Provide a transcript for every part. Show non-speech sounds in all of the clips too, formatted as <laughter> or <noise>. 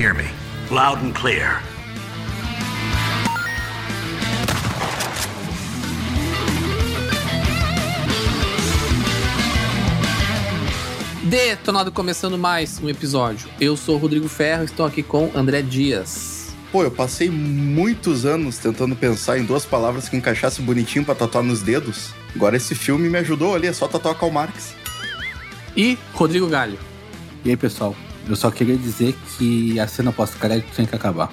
hear me? Loud and clear. Detonado começando mais um episódio. Eu sou o Rodrigo Ferro, estou aqui com André Dias. Pô, eu passei muitos anos tentando pensar em duas palavras que encaixassem bonitinho pra tatuar nos dedos. Agora esse filme me ajudou ali, é só tatuar Karl Marx. E Rodrigo Galho. E aí, pessoal? Eu só queria dizer que a cena pós-crédito tem que acabar.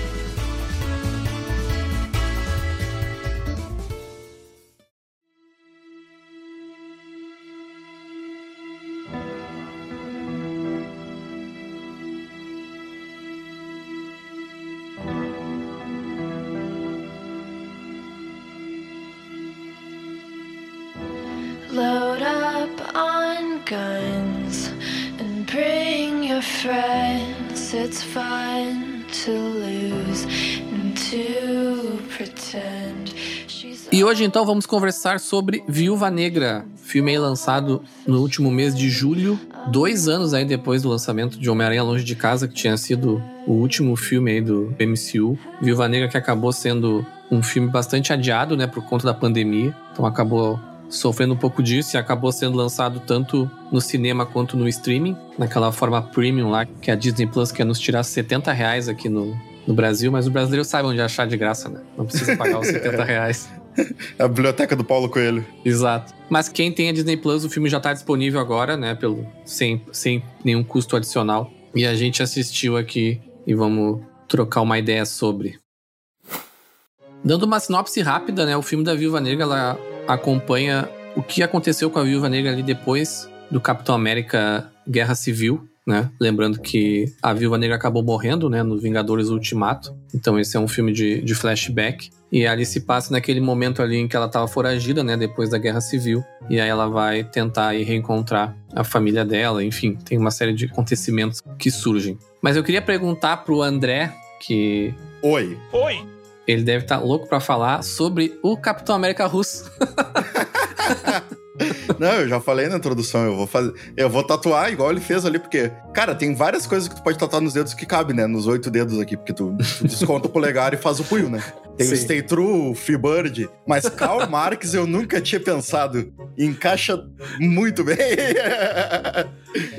Hoje então vamos conversar sobre Viúva Negra, filme aí lançado no último mês de julho, dois anos aí depois do lançamento de Homem-Aranha Longe de Casa, que tinha sido o último filme aí do MCU. Viúva Negra que acabou sendo um filme bastante adiado, né, por conta da pandemia, então acabou sofrendo um pouco disso e acabou sendo lançado tanto no cinema quanto no streaming, naquela forma premium lá, que a Disney Plus quer nos tirar 70 reais aqui no, no Brasil, mas o brasileiro sabe onde achar de graça, né? Não precisa pagar os <laughs> 70 reais. <laughs> A biblioteca do Paulo Coelho. Exato. Mas quem tem a Disney Plus, o filme já tá disponível agora, né? Pelo, sem, sem nenhum custo adicional. E a gente assistiu aqui e vamos trocar uma ideia sobre. Dando uma sinopse rápida, né? O filme da Viúva Negra ela acompanha o que aconteceu com a Viúva Negra ali depois do Capitão América Guerra Civil, né? Lembrando que a Viúva Negra acabou morrendo, né? No Vingadores Ultimato. Então esse é um filme de, de flashback. E ali se passa naquele momento ali em que ela estava foragida, né? Depois da Guerra Civil. E aí ela vai tentar aí, reencontrar a família dela. Enfim, tem uma série de acontecimentos que surgem. Mas eu queria perguntar pro André, que Oi. ele deve estar louco pra falar sobre o Capitão América russo. <laughs> <laughs> Não, eu já falei na introdução, eu vou fazer. Eu vou tatuar igual ele fez ali, porque, cara, tem várias coisas que tu pode tatuar nos dedos que cabe, né? Nos oito dedos aqui, porque tu, tu desconta o polegar e faz o punho, né? Tem Sim. o Stay True, o Freebird, mas Karl Marx eu nunca tinha pensado. Encaixa muito bem.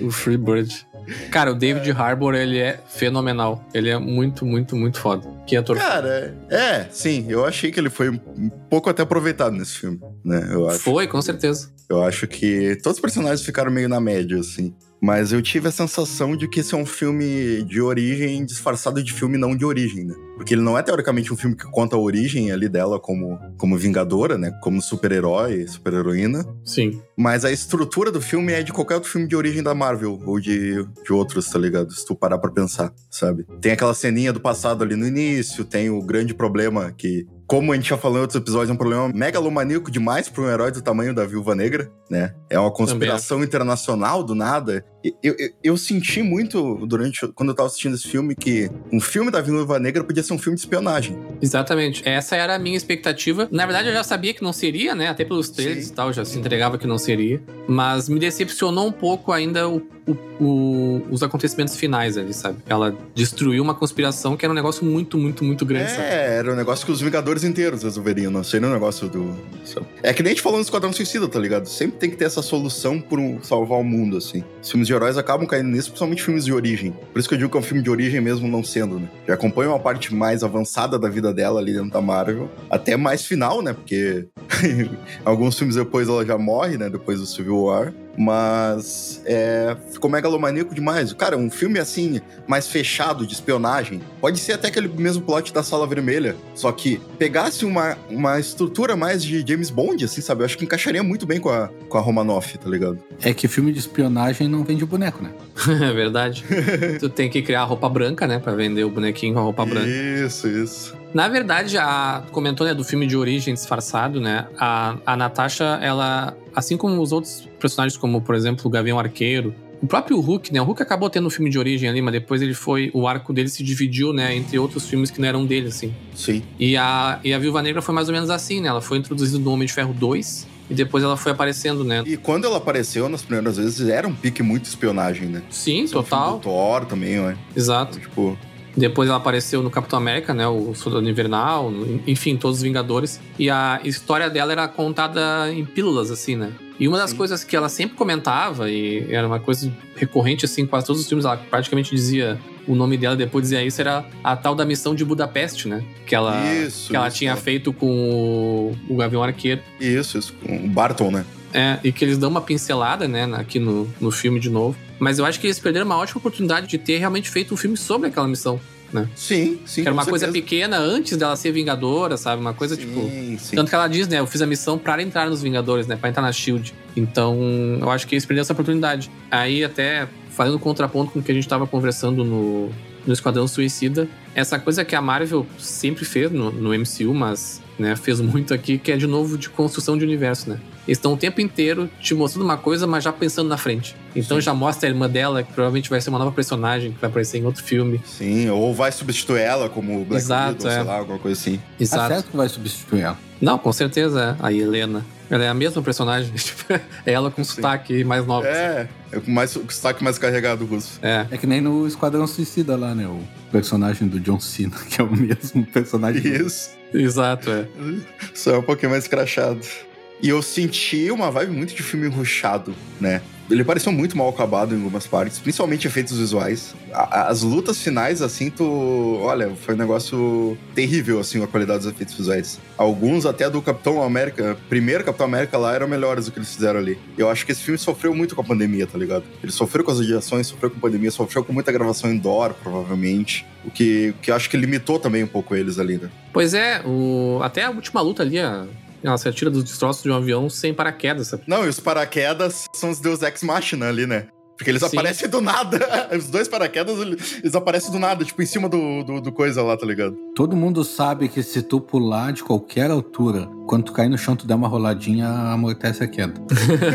O Freebird. Cara, o David Harbour, ele é fenomenal. Ele é muito, muito, muito foda. Que ator. Cara, é, sim, eu achei que ele foi um pouco até aproveitado nesse filme, né? Eu acho. Foi, com certeza. Eu acho que todos os personagens ficaram meio na média, assim. Mas eu tive a sensação de que esse é um filme de origem disfarçado de filme não de origem, né? Porque ele não é teoricamente um filme que conta a origem ali dela como, como vingadora, né? Como super-herói, super-heroína. Sim. Mas a estrutura do filme é de qualquer outro filme de origem da Marvel, ou de, de outros, tá ligado? Se tu parar pra pensar, sabe? Tem aquela ceninha do passado ali no início, tem o grande problema que como a gente já falou em outros episódios, é um problema megalomaníaco demais para um herói do tamanho da Viúva Negra, né? É uma conspiração internacional do nada. Eu, eu, eu, senti muito durante quando eu tava assistindo esse filme que um filme da Viúva Negra podia ser um filme de espionagem. Exatamente. Essa era a minha expectativa. Na verdade, eu já sabia que não seria, né? Até pelos trailers e tal, já se entregava que não seria. Mas me decepcionou um pouco ainda o, o, o, os acontecimentos finais ali, sabe? Ela destruiu uma conspiração que era um negócio muito, muito, muito grande. É, sabe? era um negócio que os Vingadores inteiros resolveriam, não seria um negócio do. É que nem a gente falou no Esquadrão Suicida, tá ligado? Sempre tem que ter essa solução por salvar o mundo, assim. Os filmes de heróis acabam caindo nisso, principalmente filmes de origem. Por isso que eu digo que é um filme de origem mesmo não sendo, né? Já acompanha uma parte mais avançada da vida dela ali dentro da Marvel, até mais final, né? Porque <laughs> alguns filmes depois ela já morre, né? Depois do Civil War. Mas é, ficou megalomaníaco demais. Cara, um filme assim, mais fechado de espionagem, pode ser até aquele mesmo plot da Sala Vermelha. Só que pegasse uma, uma estrutura mais de James Bond, assim, sabe? Eu acho que encaixaria muito bem com a, com a Romanoff, tá ligado? É que filme de espionagem não vende boneco, né? <laughs> é verdade. <laughs> tu tem que criar a roupa branca, né? Pra vender o bonequinho com a roupa branca. Isso, isso. Na verdade, a comentou né, do filme de origem disfarçado, né? A, a Natasha, ela, assim como os outros personagens, como por exemplo o Gavião Arqueiro, o próprio Hulk, né? O Hulk acabou tendo um filme de origem ali, mas depois ele foi. O arco dele se dividiu, né? Entre outros filmes que não eram dele, assim. Sim. E a, e a Viúva Negra foi mais ou menos assim, né? Ela foi introduzida no Homem de Ferro 2 e depois ela foi aparecendo, né? E quando ela apareceu nas primeiras vezes, era um pique muito espionagem, né? Sim, Esse total. É um Thor também, ué. Exato. Tipo. Depois ela apareceu no Capitão América, né? O Soldado Invernal, enfim, todos os Vingadores. E a história dela era contada em pílulas, assim, né? E uma das Sim. coisas que ela sempre comentava, e era uma coisa recorrente, assim, quase todos os filmes, ela praticamente dizia o nome dela, depois dizia isso, era a tal da missão de Budapeste, né? Que ela, isso, que ela isso. tinha feito com o, o Gavião Arqueiro. Isso, isso, com o Barton, né? É, e que eles dão uma pincelada, né, aqui no, no filme de novo. Mas eu acho que eles perderam uma ótima oportunidade de ter realmente feito um filme sobre aquela missão. Né? Sim, sim. Que era uma coisa pequena antes dela ser Vingadora, sabe? Uma coisa sim, tipo. Sim. Tanto que ela diz, né? Eu fiz a missão para entrar nos Vingadores, né? Pra entrar na Shield. Então, eu acho que eles perderam essa oportunidade. Aí, até fazendo contraponto com o que a gente tava conversando no, no Esquadrão Suicida, essa coisa que a Marvel sempre fez no, no MCU, mas né, fez muito aqui, que é de novo de construção de universo, né? Eles estão o tempo inteiro te mostrando uma coisa, mas já pensando na frente. Então Sim. já mostra a irmã dela, que provavelmente vai ser uma nova personagem, que vai aparecer em outro filme. Sim, ou vai substituir ela como Black Exato, Widow, é. sei lá, alguma coisa assim. Exato. Tá certo que vai substituir ela. Não, com certeza, é. a Helena. Ela é a mesma personagem. <laughs> Tipo, é ela com Sim. sotaque mais nova. É, é com mais, com sotaque mais carregado russo. É. É que nem no Esquadrão Suicida lá, né? O personagem do John Cena, <laughs> que é o mesmo personagem. Isso. Exato, é. Só é um pouquinho mais crachado. E eu senti uma vibe muito de filme ruchado, né? Ele pareceu muito mal acabado em algumas partes, principalmente efeitos visuais. As lutas finais, assim, tu. Olha, foi um negócio terrível, assim, a qualidade dos efeitos visuais. Alguns, até do Capitão América, primeiro Capitão América lá, eram melhores do que eles fizeram ali. Eu acho que esse filme sofreu muito com a pandemia, tá ligado? Ele sofreu com as radiações, sofreu com a pandemia, sofreu com muita gravação indoor, provavelmente. O que, que acho que limitou também um pouco eles ali, né? Pois é, o... até a última luta ali, a ela se atira dos destroços de um avião sem paraquedas, sabe? Não, e os paraquedas são os Deus Ex Machina ali, né? Porque eles Sim. aparecem do nada. <laughs> Os dois paraquedas, eles aparecem do nada, tipo, em cima do, do, do, coisa lá, tá ligado? Todo mundo sabe que se tu pular de qualquer altura, quando tu cair no chão, tu der uma roladinha, amortece a queda.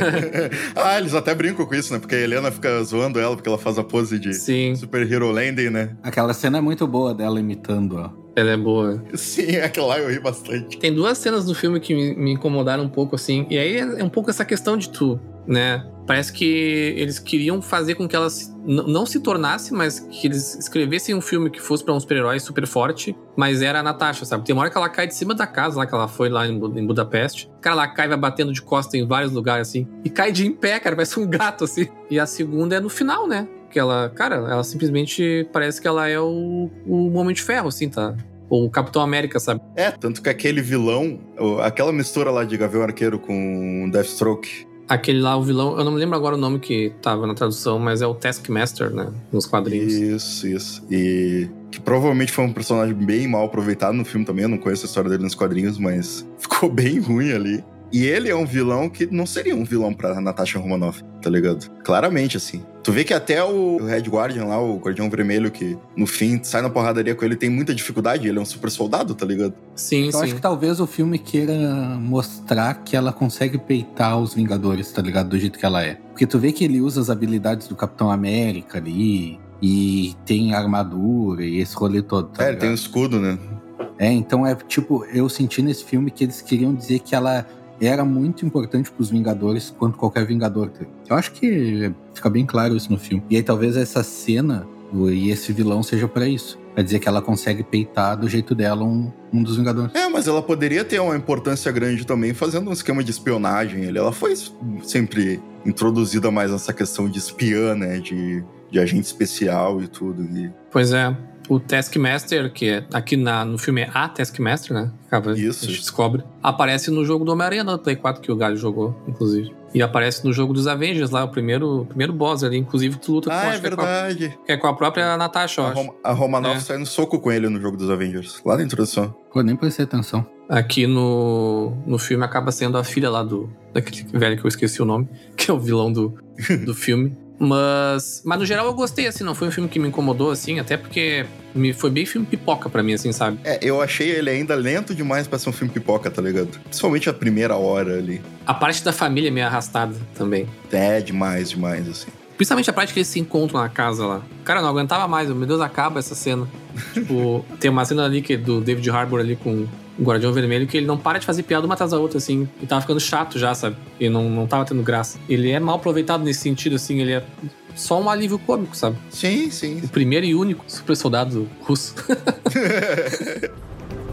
<laughs> ah, eles até brincam com isso, né? Porque a Helena fica zoando ela, porque ela faz a pose de Sim. Super Hero Landing, né? Aquela cena é muito boa dela imitando, ó. Ela é boa. Sim, <laughs> aquela lá eu ri bastante. Tem duas cenas do filme que me, me incomodaram um pouco, assim. E aí é um pouco essa questão de tu, né? Parece que eles queriam fazer com que ela se, não se tornasse, mas que eles escrevessem um filme que fosse para um super-herói super forte, mas era a Natasha, sabe? Tem uma hora que ela cai de cima da casa lá, que ela foi lá em, em Budapeste. Cara, ela cai, vai batendo de costa em vários lugares, assim. E cai de em pé, cara, parece um gato, assim. E a segunda é no final, né? Que ela, cara, ela simplesmente parece que ela é o, o Homem de Ferro, assim, tá? Ou o Capitão América, sabe? É, tanto que aquele vilão, aquela mistura lá de Gavião Arqueiro com Deathstroke, Aquele lá, o vilão, eu não me lembro agora o nome que tava na tradução, mas é o Taskmaster, né? Nos quadrinhos. Isso, isso. E que provavelmente foi um personagem bem mal aproveitado no filme também. Eu não conheço a história dele nos quadrinhos, mas <laughs> ficou bem ruim ali. E ele é um vilão que não seria um vilão pra Natasha Romanoff, tá ligado? Claramente, assim. Tu vê que até o Red Guardian lá, o Guardião Vermelho, que no fim sai na porradaria com ele, tem muita dificuldade. Ele é um super soldado, tá ligado? Sim, Eu sim. acho que talvez o filme queira mostrar que ela consegue peitar os Vingadores, tá ligado? Do jeito que ela é. Porque tu vê que ele usa as habilidades do Capitão América ali, e tem armadura e esse rolê todo, tá é, ele ligado? tem um escudo, né? É, então é tipo, eu senti nesse filme que eles queriam dizer que ela era muito importante pros Vingadores quanto qualquer Vingador. tá? Eu acho que fica bem claro isso no filme. E aí talvez essa cena e esse vilão seja pra isso. Pra dizer que ela consegue peitar do jeito dela um, um dos Vingadores. É, mas ela poderia ter uma importância grande também fazendo um esquema de espionagem. Ele, ela foi sempre introduzida mais nessa questão de espiã, né? De, de agente especial e tudo. E Pois é. O Taskmaster, que é, aqui na, no filme é a Taskmaster, né? Acaba, Isso, A gente descobre. Aparece no jogo do Homem-Aranha no Play 4 que o Galho jogou, inclusive. E aparece no jogo dos Avengers lá, o primeiro, o primeiro boss ali. Inclusive, tu luta com, ah, é acho que é com a- verdade. que é com a própria Natasha, eu A, acho. A Romanoff É. sai no soco com ele no jogo dos Avengers, lá na introdução. Pô, nem prestei atenção. Aqui no, no filme acaba sendo a filha lá do. Daquele velho que eu esqueci o nome, <laughs> que é o vilão do, do filme. Mas, mas no geral eu gostei, assim, não foi um filme que me incomodou, assim, até porque me, foi bem filme pipoca pra mim, assim, sabe? É, eu achei ele ainda lento demais pra ser um filme pipoca, tá ligado? Principalmente a primeira hora ali. A parte da família é meio arrastada também. É demais, demais, assim. Principalmente a parte que eles se encontram na casa lá. Cara, eu não aguentava mais, meu Deus, acaba essa cena. <laughs> tipo, tem uma cena ali que é do David Harbour ali com o Guardião Vermelho que ele não para de fazer piada uma atrás da outra, assim. E tava ficando chato já, sabe? E não, não tava tendo graça. Ele é mal aproveitado nesse sentido, assim, ele é só um alívio cômico, sabe? Sim, sim. O primeiro e único super soldado russo. <laughs>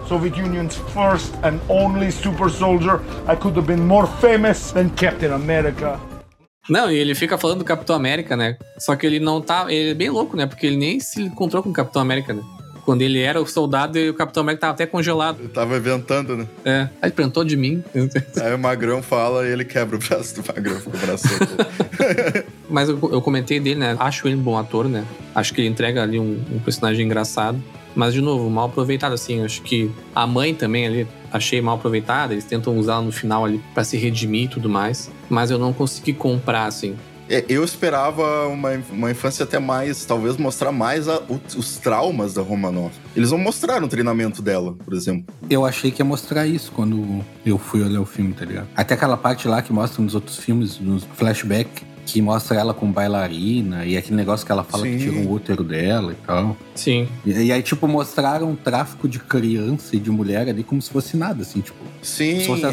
Soviet Union's first and only super soldier. I could have been more famous than Captain America. Não, e ele fica falando do Capitão América, né? Só que ele não tá. Ele é bem louco, né? Porque ele nem se encontrou com o Capitão América, né? Quando ele era o soldado e o Capitão América tava até congelado. Eu tava inventando, né? É. Aí ele perguntou de mim. <laughs> Aí o Magrão fala e ele quebra o braço do Magrão, fica o braço. <laughs> Mas eu, eu comentei dele, né? Acho ele um bom ator, né? Acho que ele entrega ali um, um personagem engraçado. Mas, de novo, mal aproveitado, assim. Acho que a mãe também ali, achei mal aproveitada. Eles tentam usar no final ali pra se redimir e tudo mais. Mas eu não consegui comprar, assim. É, eu esperava uma, uma infância até mais, talvez mostrar mais a- o- os traumas da Romanoff. Eles não mostraram o treinamento dela, por exemplo. Eu achei que ia mostrar isso quando eu fui olhar o filme, tá ligado? Até aquela parte lá que mostra nos outros filmes, nos flashback, que mostra ela com bailarina e aquele negócio que ela fala Sim. que tira o útero dela e tal. Sim. E, e aí, tipo, mostraram o tráfico de criança e de mulher ali como se fosse nada, assim, tipo, Sim, se fosse é.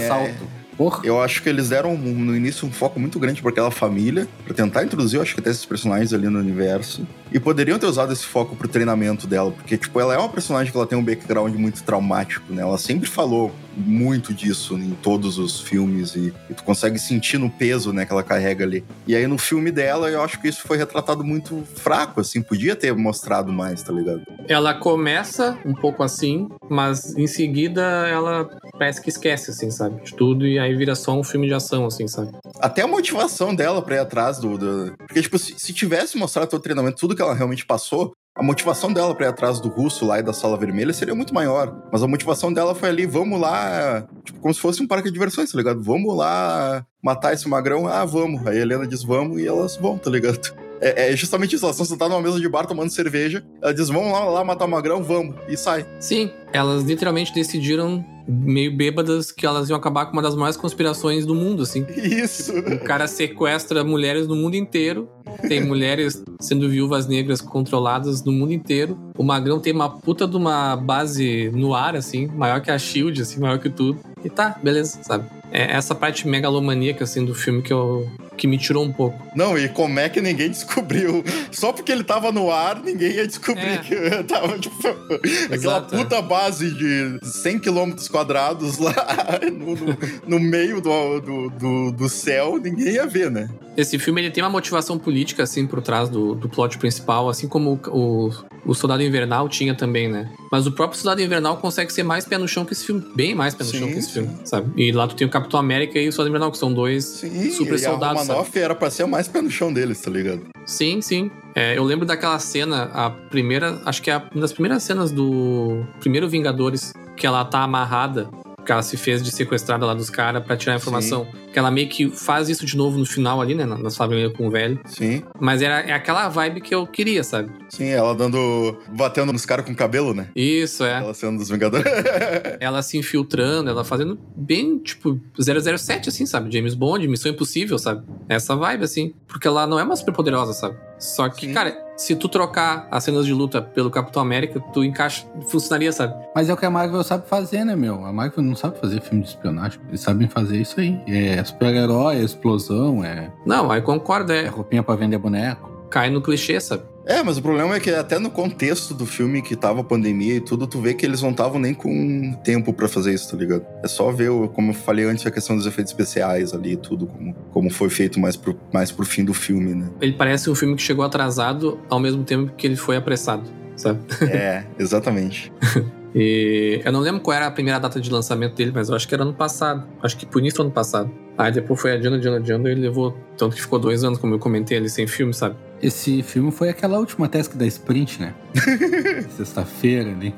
Porra. Eu acho que eles deram no início um foco muito grande pra aquela família, pra tentar introduzir, eu acho que até esses personagens ali no universo. E poderiam ter usado esse foco pro treinamento dela, porque, tipo, ela é uma personagem que ela tem um background muito traumático, né? Ela sempre falou muito disso em todos os filmes e, e tu consegue sentir no peso, né, que ela carrega ali. E aí no filme dela, eu acho que isso foi retratado muito fraco, assim, podia ter mostrado mais, tá ligado? Ela começa um pouco assim, mas em seguida ela parece que esquece, assim, sabe? De tudo. E aí vira só um filme de ação, assim, sabe? Até a motivação dela pra ir atrás do. do- Porque, tipo, se, se tivesse mostrado todo o treinamento, tudo que ela realmente passou, a motivação dela pra ir atrás do russo lá e da sala vermelha seria muito maior. Mas a motivação dela foi ali, vamos lá, tipo, como se fosse um parque de diversões, tá ligado? Vamos lá matar esse magrão, ah, vamos. Aí a Helena diz vamos e elas vão, tá ligado? É, é justamente isso, elas estão sentadas numa mesa de bar tomando cerveja. Ela diz, vamos lá, lá matar o magrão, vamos. E sai. Sim, elas literalmente decidiram, meio bêbadas, que elas iam acabar com uma das maiores conspirações do mundo, assim. Isso. O cara sequestra mulheres no mundo inteiro. Tem mulheres sendo viúvas negras controladas no mundo inteiro. O Magrão tem uma puta de uma base no ar, assim, maior que a Shield, assim, maior que tudo. E tá, beleza, sabe? É essa parte megalomaníaca, assim, do filme que, eu, que me tirou um pouco. Não, e como é que ninguém <laughs> descobriu? Só porque ele tava no ar, ninguém ia descobrir É. que tava, tipo, <laughs> aquela Exato, é. puta base de 100 quilômetros quadrados lá <laughs> no, no- no meio do, do, do, do céu, ninguém ia ver, né? Esse filme ele tem uma motivação política, assim, por trás do, do plot principal, assim como o, o, o Soldado Invernal tinha também, né? Mas o próprio Soldado Invernal consegue ser mais pé no chão que esse filme, bem mais pé no Sim, chão que esse sim. filme, sabe? E lá tu tem o Capitão América e o Soldado Invernal, que são dois Sim, super e soldados, sabe? Romanoff era pra ser mais pé no chão deles, tá ligado? Sim, sim. É, eu lembro daquela cena, a primeira, acho que é uma das primeiras cenas do primeiro Vingadores, que ela tá amarrada. Porque ela se fez de sequestrada lá dos caras pra tirar a informação. Que ela meio que faz isso de novo no final ali, né? Na, na sala vermelha com o velho. Sim, Mas era, é aquela vibe que eu queria, sabe? sim, ela dando. batendo nos caras com cabelo, né? Isso, é. Ela sendo dos Vingadores. <laughs> Ela se infiltrando, ela fazendo bem, tipo, 007, assim, sabe? James Bond, Missão Impossível, sabe? Essa vibe, assim. Porque ela não é uma super poderosa, sabe? Só que, Sim. cara, se tu trocar as cenas de luta pelo Capitão América, tu encaixa, funcionaria, sabe? Mas é o que a Marvel sabe fazer, né, meu? A Marvel não sabe fazer filme de espionagem. Eles sabem fazer isso aí. É super-herói, é explosão, é, Não, aí concordo, é é. roupinha pra vender boneco. Cai no clichê, sabe? É, mas o problema é que até no contexto do filme que tava a pandemia e tudo, tu vê que eles não estavam nem com tempo pra fazer isso, tá ligado? É só ver, como eu falei antes, a questão dos efeitos especiais ali e tudo, como, como foi feito mais pro, mais pro fim do filme, né? Ele parece um filme que chegou atrasado ao mesmo tempo que ele foi apressado, sabe? É, exatamente. <laughs> E eu não lembro qual era a primeira data de lançamento dele, mas eu acho que era ano passado. Acho que por início do ano passado. Aí depois foi adiando, adiando, adiando, e ele levou. Tanto que ficou dois anos, como eu comentei ali, sem filme, sabe? Esse filme foi aquela última task da Sprint, né? <laughs> Sexta-feira ali.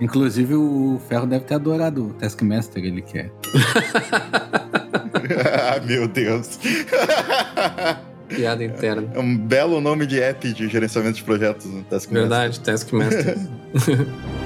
Inclusive o Ferro deve ter adorado o Taskmaster, ele quer. <laughs> ah, meu Deus. Piada interna. É um belo nome de app de gerenciamento de projetos. Né? Taskmaster. Verdade, Taskmaster. <laughs>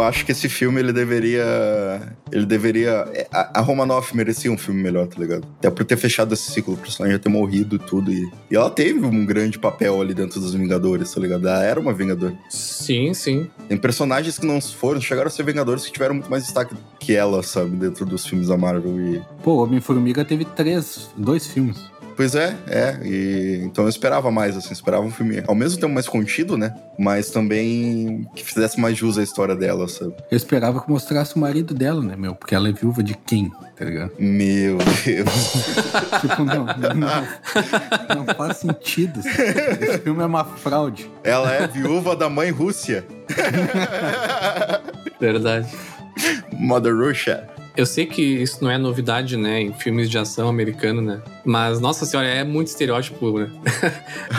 Eu acho que esse filme ele deveria. Ele deveria. é, A, a Romanoff merecia um filme melhor, tá ligado? Até por ter fechado esse ciclo, o personagem já ter morrido e tudo. E, e ela teve um grande papel ali dentro dos Vingadores, tá ligado? Ela era uma Vingadora. sim, sim. Tem personagens que não foram, chegaram a ser Vingadores que tiveram muito mais destaque que ela, sabe? Dentro dos filmes da Marvel. E. Pô, Homem-Formiga teve três, dois filmes. Pois é, é. E, então eu esperava mais, assim, esperava um filme ao mesmo tempo mais contido, né? Mas também que fizesse mais jus à história dela, sabe? Eu esperava que mostrasse o marido dela, né, meu? Porque ela é viúva de quem, tá ligado? Meu Deus. <laughs> Tipo, não, não, não faz sentido. Esse filme é uma fraude. Ela é viúva da mãe Rússia. Verdade. Mother Russia. Eu sei que isso não é novidade, né, em filmes de ação americano, né? Mas, nossa senhora, é muito estereótipo, né? <laughs>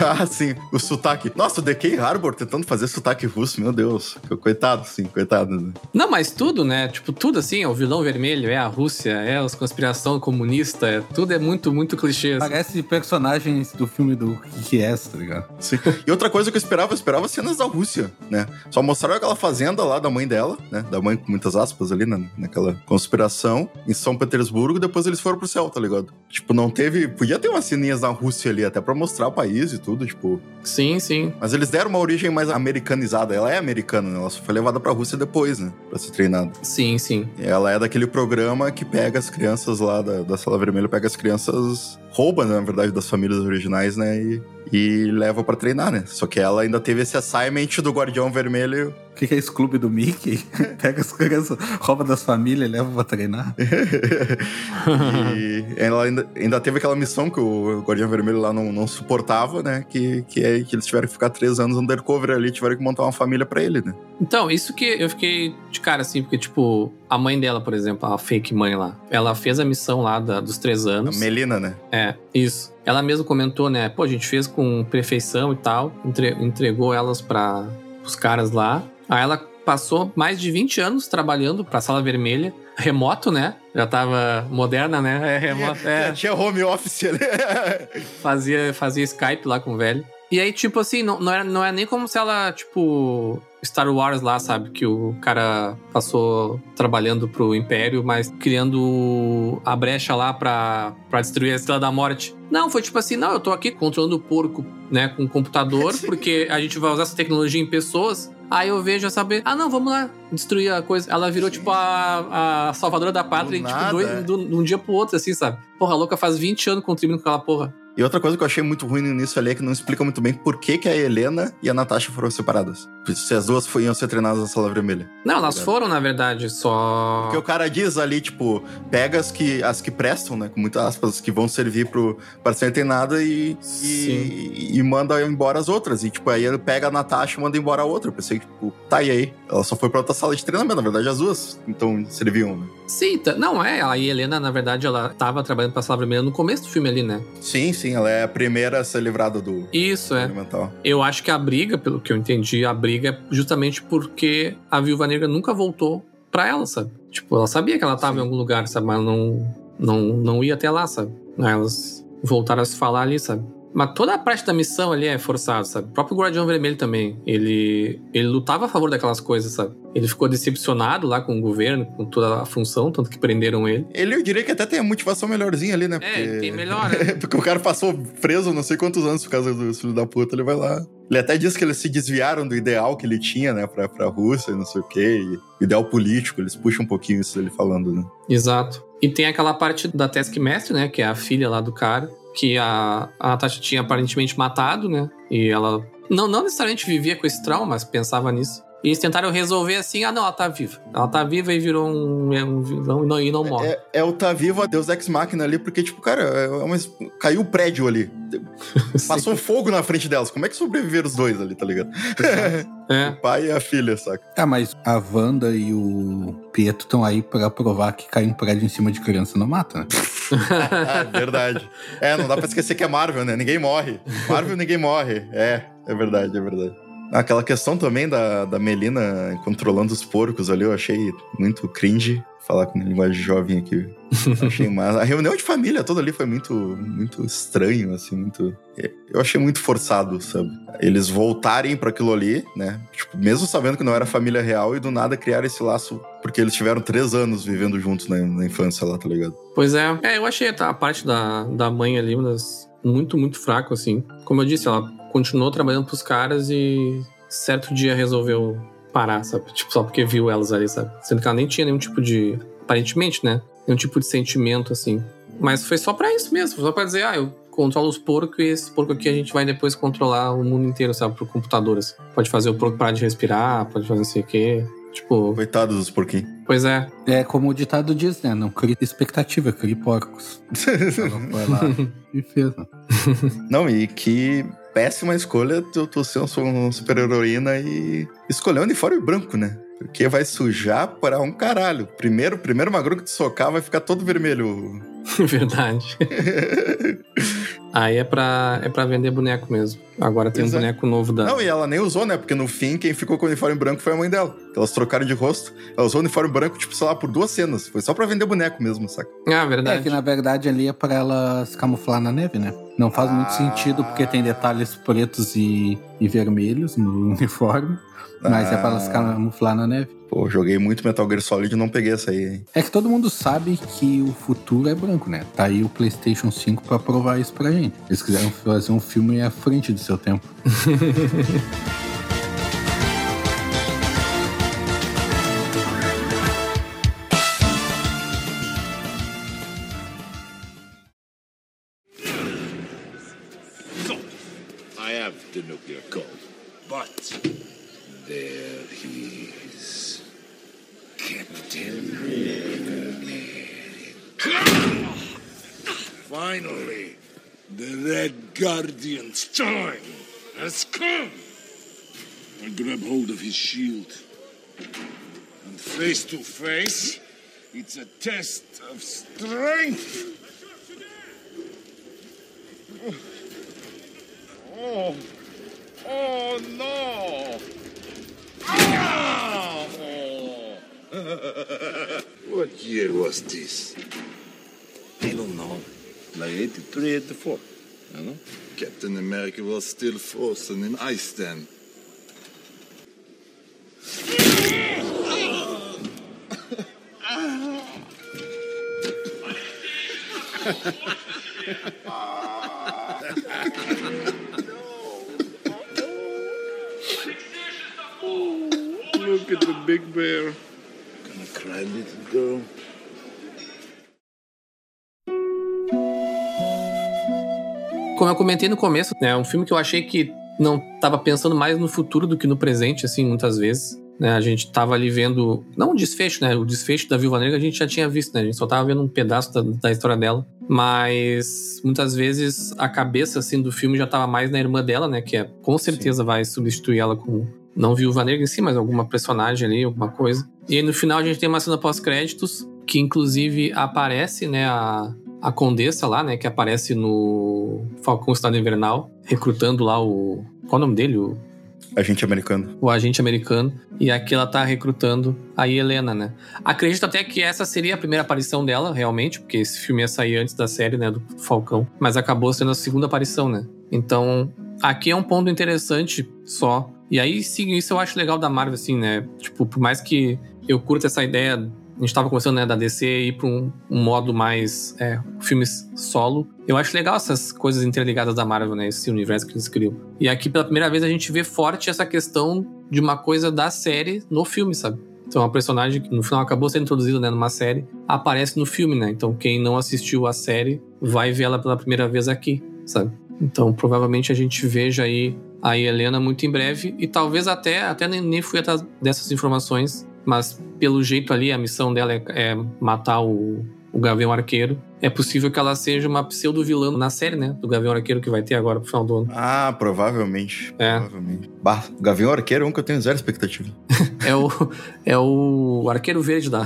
Ah, sim, o sotaque. Nossa, o DK Harbor tentando fazer sotaque russo, meu Deus. Coitado, sim, coitado. né? Não, mas tudo, né? Tipo, tudo assim, é o vilão vermelho, é a Rússia, é a conspiração comunista, é, tudo é muito, muito clichê. assim. Parece personagens do filme do Kick-Ass, tá ligado? Sim. E outra coisa que eu esperava, eu esperava cenas da Rússia, né? Só mostraram aquela fazenda lá da mãe dela, né? Da mãe com muitas aspas ali, na, naquela conspiração, em São Petersburgo, depois eles foram pro céu, tá ligado? Tipo, não teve. Podia ter umas ceninhas na Rússia ali, até pra mostrar o país e tudo, tipo. Sim, sim. Mas eles deram uma origem mais americanizada. Ela é americana, né? Ela só foi levada pra Rússia depois, né? Pra ser treinada. Sim, sim. E Ela é daquele programa que pega as crianças lá da, da Sala Vermelha, pega as crianças, rouba, né, na verdade, das famílias originais, né? E, e leva pra treinar, né? Só que ela ainda teve esse assignment do Guardião Vermelho. O que, que é esse clube do Mickey? <laughs> Pega as crianças, rouba das famílias e leva pra treinar. <laughs> e ela ainda, ainda teve aquela missão que o Guardião Vermelho lá não, não suportava, né? Que, que é que eles tiveram que ficar três anos undercover ali, tiveram que montar uma família pra ele, né? Então, isso que eu fiquei de cara, assim, porque, tipo, a mãe dela, por exemplo, a fake mãe lá, ela fez a missão lá da- dos três A anos. Melina, né? É, isso. Ela mesma comentou, né? Pô, a gente fez com perfeição e tal, entre- entregou elas para os caras lá. Aí ela passou mais de 20 anos trabalhando pra Sala Vermelha, remoto, né? Já tava moderna, né? É, remoto. Já É, tinha home office ali. fazia, fazia Skype lá com o velho. E aí, tipo assim, não, não, era, não é nem como se ela, tipo, Star Wars lá, sabe? Que o cara passou trabalhando pro Império, mas criando a brecha lá pra, pra destruir a Estrela da Morte. Não, foi tipo assim, não, eu tô aqui controlando o porco, né, com o computador, <laughs> porque a gente vai usar essa tecnologia em pessoas. Aí eu vejo essa... be- Ah, não, vamos lá, destruir a coisa. Ela virou, tipo, a, a salvadora da pátria, Do tipo, dois, é. do- de um dia pro outro, assim, sabe? Porra, a louca faz 20 anos contribuindo com aquela porra. E outra coisa que eu achei muito ruim no início ali é que não explica muito bem por que, que a Helena e a Natasha foram separadas. Se as duas iam ser treinadas na sala vermelha. Não, elas foram, na verdade, só. Porque o cara diz ali, tipo, pega as que, as que prestam, né? Com muitas aspas, que vão servir pro, pra ser treinada e, e, e manda embora as outras. E, tipo, aí ele pega a Natasha e manda embora a outra. Eu pensei tipo, tá, e aí? Ela só foi pra outra sala de treinamento. Na verdade, as duas então serviam, né? Sim, tá- não é. A Helena, na verdade, ela tava trabalhando pra Sala Vermelha no começo do filme ali, né? Sim, sim, ela é a primeira a ser livrada do Isso, é. elemental. Eu acho que a briga, pelo que eu entendi, a briga é justamente porque a Viúva Negra nunca voltou pra ela, sabe? Tipo, ela sabia que ela tava Sim. em algum lugar, sabe? Mas não, não, não ia até lá, sabe? Aí elas voltaram a se falar ali, sabe? Mas toda a parte da missão ali é forçada, sabe? O próprio Guardião Vermelho também, ele, ele lutava a favor daquelas coisas, sabe? Ele ficou decepcionado lá com o governo, com toda a função, tanto que prenderam ele. Ele, eu diria que até tem a motivação melhorzinha ali, né? É, tem melhor, né? <laughs> Porque o cara passou preso não sei quantos anos por causa do filho da puta, ele vai lá. Ele até disse que eles se desviaram do ideal que ele tinha, né, pra, pra Rússia e não sei o quê. E ideal político, eles puxam um pouquinho isso ele falando, né? Exato. E tem aquela parte da Taskmaster, né? Que é a filha lá do cara. Que a, a Natasha tinha aparentemente matado, né? E ela não, não necessariamente vivia com esse trauma, mas pensava nisso. E eles tentaram resolver assim: ah, não, ela tá viva. Ela tá viva e virou um, é um vilão e não, e não morre. É, é o tá vivo a Deus Ex Machina ali, porque, tipo, cara, é uma, caiu o prédio ali. <laughs> Passou fogo na frente delas. Como é que sobreviveram os dois ali, tá ligado? É. <laughs> O pai e a filha, saca? Ah, mas a Wanda e o Pietro estão aí pra provar que cair um prédio em cima de criança não mata, né? <laughs> Verdade. É, não dá pra esquecer que é Marvel, né? Ninguém morre. Marvel, ninguém morre. É, é verdade, é verdade. Aquela questão também da, da Melina controlando os porcos ali, eu achei muito cringe. Falar com linguagem jovem aqui. <laughs> Achei massa. A reunião de família toda ali foi muito, muito estranho, assim, muito. Eu achei muito forçado, sabe? Eles voltarem pra aquilo ali, né? Tipo, mesmo sabendo que não era família real e do nada criar esse laço. Porque eles tiveram três anos vivendo juntos na, na infância lá, tá ligado? Pois é. É, eu achei tá, a parte da, da mãe ali uma das, muito, muito fraco, assim. Como eu disse, ela continuou trabalhando pros caras e certo dia resolveu parar, sabe? Tipo, só porque viu elas ali, sabe? Sendo que ela nem tinha nenhum tipo de. Aparentemente, né? Nenhum tipo de sentimento, assim. Mas foi só pra isso mesmo, só pra dizer, ah, eu controlo os porcos e esse porco aqui a gente vai depois controlar o mundo inteiro, sabe? Pro computador, assim. Pode fazer o porco parar de respirar, pode fazer não sei o quê. Tipo, Coitados dos porquinhos. pois é. É como o ditado diz, né? Não crie expectativa, crie porcos. <laughs> Ela foi lá e fez, né? Não, e que péssima escolha tu, tu ser uma super-heroína e escolher um uniforme branco, né? Porque vai sujar para um caralho. Primeiro, primeiro magro que tu socar vai ficar todo vermelho. <laughs> Verdade. <laughs> Aí é pra, é pra vender boneco mesmo. Agora tem Pois um é. boneco novo da. Não, e ela nem usou, né? Porque no fim, quem ficou com o uniforme branco foi a mãe dela. Elas trocaram de rosto. Ela usou o uniforme branco, tipo, sei lá, por duas cenas. Foi só pra vender boneco mesmo, saca? Ah, É verdade. que na verdade ali é pra ela se camuflar na neve, né? Não faz muito Ah. sentido porque tem detalhes pretos e, e vermelhos no <laughs> uniforme. Mas é pra ela se Ah. camuflar na neve. Pô, joguei muito Metal Gear Solid e não peguei essa aí, hein? É que todo mundo sabe que o futuro é branco, né? Tá aí o PlayStation 5 pra provar isso pra gente. Eles quiseram fazer um filme à frente do seu tempo. <laughs> have the nuclear code, but there he is. Captain Finally, the Red Guardian's time has come. I grab hold of his shield. And face to face, it's a test of strength. Oh, oh no! Ah! <laughs> what year was this? I don't know. Like 83, 84. You know? Captain America was still frozen in ice then. Look <laughs> at the big bear. Gonna cry, little girl. como eu comentei no começo, né, é um filme que eu achei que não tava pensando mais no futuro do que no presente, assim, muitas vezes. Né, a gente tava ali vendo, não o desfecho, né? O desfecho da Viúva Negra a gente já tinha visto, né? A gente só tava vendo um pedaço da, da história dela. Mas muitas vezes a cabeça, assim, do filme já tava mais na irmã dela, né? Que é, com certeza vai substituir ela com, não Viúva Negra em si, mas alguma personagem ali, alguma coisa. E aí no final a gente tem uma cena pós-créditos, que inclusive aparece, né, a, a Condessa lá, né, que aparece no Falcão Estado Invernal, recrutando lá o... Qual é o nome dele? O, Agente americano. o agente americano. E aqui ela tá recrutando a Helena, né? Acredito até que essa seria a primeira aparição dela, realmente, porque esse filme ia sair antes da série, né, do Falcão. Mas acabou sendo a segunda aparição, né? Então, aqui é um ponto interessante só. E aí, sim, isso eu acho legal da Marvel, assim, né? Tipo, por mais que eu curta essa ideia a gente tava conversando né, da DC ir para um, um, modo mais é, filmes solo. Eu acho legal essas coisas interligadas da Marvel, né? Esse universo que eles criam. E aqui, pela primeira vez, a gente vê forte essa questão de uma coisa da série no filme, sabe? Então, uma personagem que no final acabou sendo introduzida né, numa série, aparece no filme, né? Então, quem não assistiu a série vai ver ela pela primeira vez aqui, sabe? Então, provavelmente a gente veja aí a Helena muito em breve e talvez até, até nem fui atrás dessas informações mas pelo jeito ali a missão dela é, é matar o, o Gavião Arqueiro. É possível que ela seja uma pseudo-vilã na série, né? Do Gavião Arqueiro que vai ter agora pro final do ano. Ah, provavelmente. É. Provavelmente. Bah, Gavião Arqueiro é um que eu tenho zero expectativa. <laughs> é, o, é o Arqueiro Verde <laughs> da,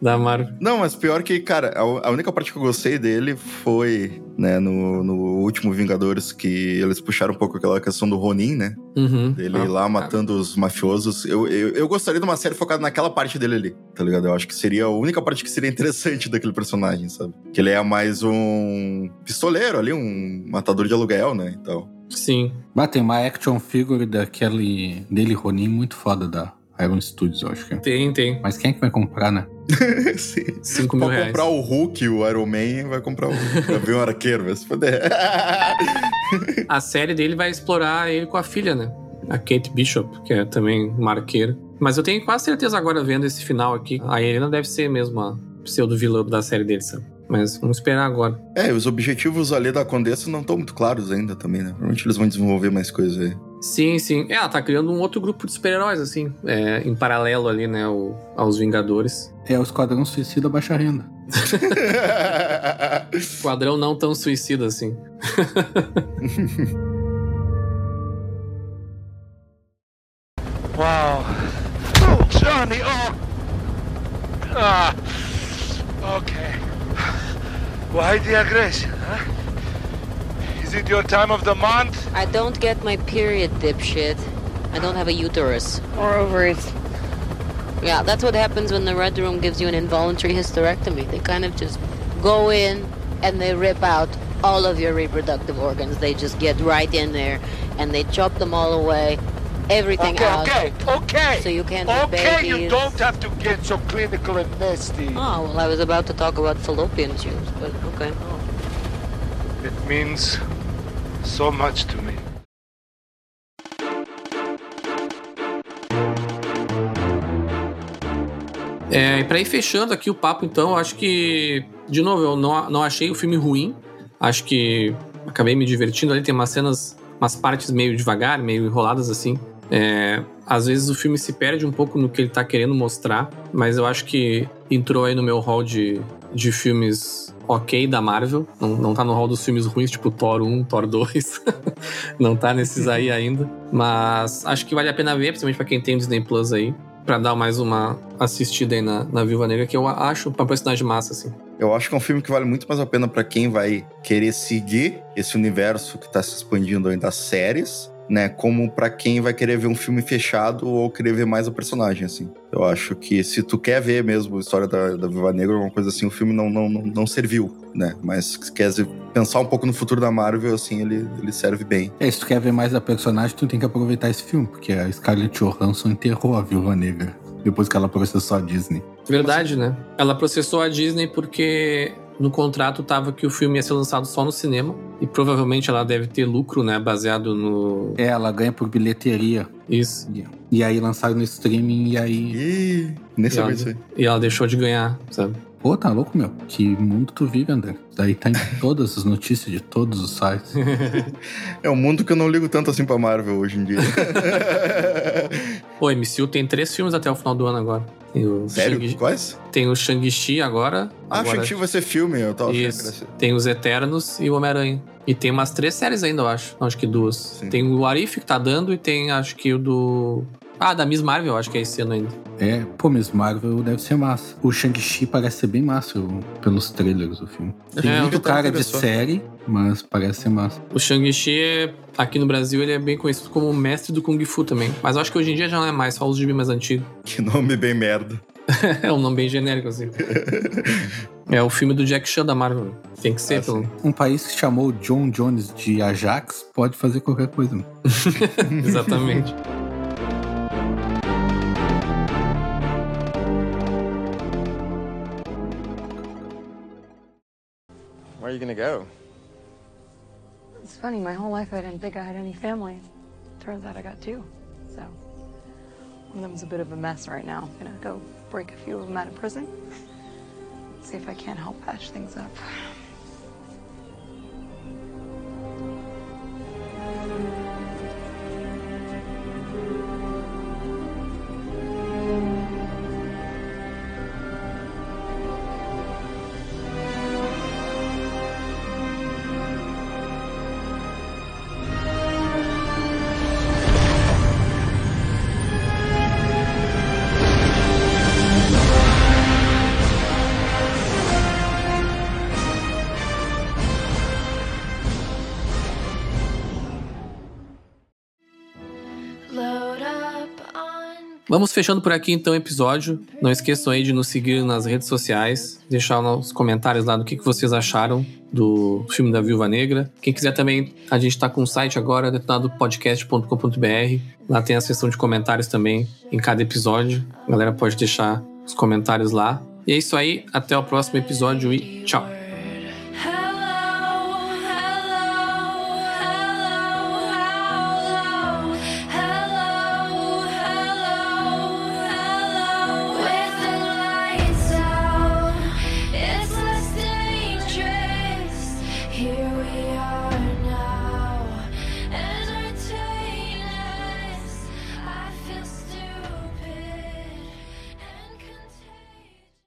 da, Marvel. Não, mas pior que, cara, a, a única parte que eu gostei dele foi, né, no, no último Vingadores, que eles puxaram um pouco aquela questão do Ronin, né? Uhum. Ele Ah, lá matando os mafiosos. Eu, eu, eu gostaria de uma série focada naquela parte dele ali, tá ligado? Eu acho que seria a única parte que seria interessante daquele personagem, sabe? Que ele é mais um pistoleiro ali, um matador de aluguel, né? Então. Sim. Mas tem uma action figure daquele dele Ronin muito foda da Iron Studios, eu acho que é. Tem, tem. Mas quem é que vai comprar, né? <laughs> Sim. 5 mil Pra reais. comprar o Hulk, o Iron Man, vai comprar o Gavião Arqueiro, vai se foder. <laughs> A série dele vai explorar ele com a filha, né? A Kate Bishop, que é também uma arqueira. Mas eu tenho quase certeza agora, vendo esse final aqui, a Helena deve ser mesmo a pseudo-vilã da série dele, sabe? Mas vamos esperar agora. É, os objetivos ali da Condessa não estão muito claros ainda também, né? Provavelmente eles vão desenvolver mais coisas aí. Sim, sim. É, ela tá criando um outro grupo de super-heróis, assim, é, em paralelo ali, né, ao- aos Vingadores. É o Esquadrão Suicida Baixa Renda. <laughs> Quadrão não tão suicida assim. <laughs> Why the aggression, huh? Is it your time of the month? I don't get my period, dipshit. I don't have a uterus. Or ovaries. Yeah, that's what happens when the Red Room gives you an involuntary hysterectomy. They kind of just go in and they rip out all of your reproductive organs. They just get right in there and they chop them all away, everything Okay, out. okay, okay. So you can't have Okay, you don't have to get so clinical and nasty. Oh, well, I was about to talk about fallopian tubes, but okay. It means so much to me. É, e pra ir fechando aqui o papo, então, eu acho que, de novo, eu não, não achei o filme ruim. Acho que acabei me divertindo ali. Tem umas cenas, umas partes meio devagar, meio enroladas assim. É, às vezes o filme se perde um pouco no que ele tá querendo mostrar, mas eu acho que entrou aí no meu hall de, de filmes ok da Marvel. Não, não tá no hall dos filmes ruins, tipo Thor 1, Thor 2. <laughs> não tá nesses aí ainda. Mas acho que vale a pena ver, principalmente pra quem tem o Disney Plus aí. Pra dar mais uma assistida aí na, na Viúva Negra, que eu acho uma personagem massa, assim. Eu acho que é um filme que vale muito mais a pena pra quem vai querer seguir esse universo que tá se expandindo aí das séries, né? Como pra quem vai querer ver um filme fechado ou querer ver mais o personagem, assim. Eu acho que se tu quer ver mesmo a história da, da Viúva Negra, uma coisa assim, o filme não, não, não, não serviu, né? Mas se quer pensar um pouco no futuro da Marvel, assim, ele, ele serve bem. É, se tu quer ver mais da personagem, tu tem que aproveitar esse filme, porque a Scarlett Johansson enterrou a Viúva Negra depois que ela processou a Disney. Verdade, né? Ela processou a Disney porque no contrato tava que o filme ia ser lançado só no cinema. E provavelmente ela deve ter lucro, né? Baseado no. É, ela ganha por bilheteria. Isso. E aí lançaram no streaming e aí. Ih, nem E ela, sabia disso aí. e ela deixou de ganhar, sabe? Pô, tá louco, meu? Que mundo tu vive, André? Daí tá em <laughs> todas as notícias de todos os sites. <laughs> É um mundo que eu não ligo tanto assim pra Marvel hoje em dia. <laughs> Pô, MCU tem três filmes até o final do ano agora. Tem o Sério? Shang- Quais? Tem o Shang-Chi agora. Ah, agora Shang-Chi vai ser filme, eu tava Isso. ser- Tem os Eternos e o Homem-Aranha. E tem umas três séries ainda, eu acho. Não, acho que duas. Sim. Tem o Arif que tá dando e tem, acho que o do. Ah, da Miss Marvel, acho que é esse ano ainda. É, pô, Miss Marvel deve ser massa. O Shang-Chi parece ser bem massa o- pelos trailers do filme. Tem É, muito eu cara de série, mas parece ser massa. O Shang-Chi, é- aqui no Brasil, ele é bem conhecido como o mestre do Kung Fu também. Mas eu acho que hoje em dia já não é mais, só os gibi mais antigos. <laughs> Que nome bem merda. é um nome bem genérico, assim. <laughs> é o filme do Jack Chan da Marvel. Tem que ser, Ah, pelo... Um país que chamou John Jones de Ajax pode fazer qualquer coisa. <laughs> Exatamente. Are you gonna go? It's funny, my whole life I didn't think I had any family. Turns out I got two. So, one of them's a bit of a mess right now. Gonna go break a few of them out of prison. See if I can't help patch things up. Vamos fechando por aqui então o episódio. Não esqueçam aí de nos seguir nas redes sociais, deixar nos comentários lá do que, que vocês acharam do filme da Viúva Negra. Quem quiser também, a gente tá com o site agora, detonadopodcast.com.br. Lá tem a seção de comentários também em cada episódio. A galera pode deixar os comentários lá. E é isso aí, até o próximo episódio e tchau.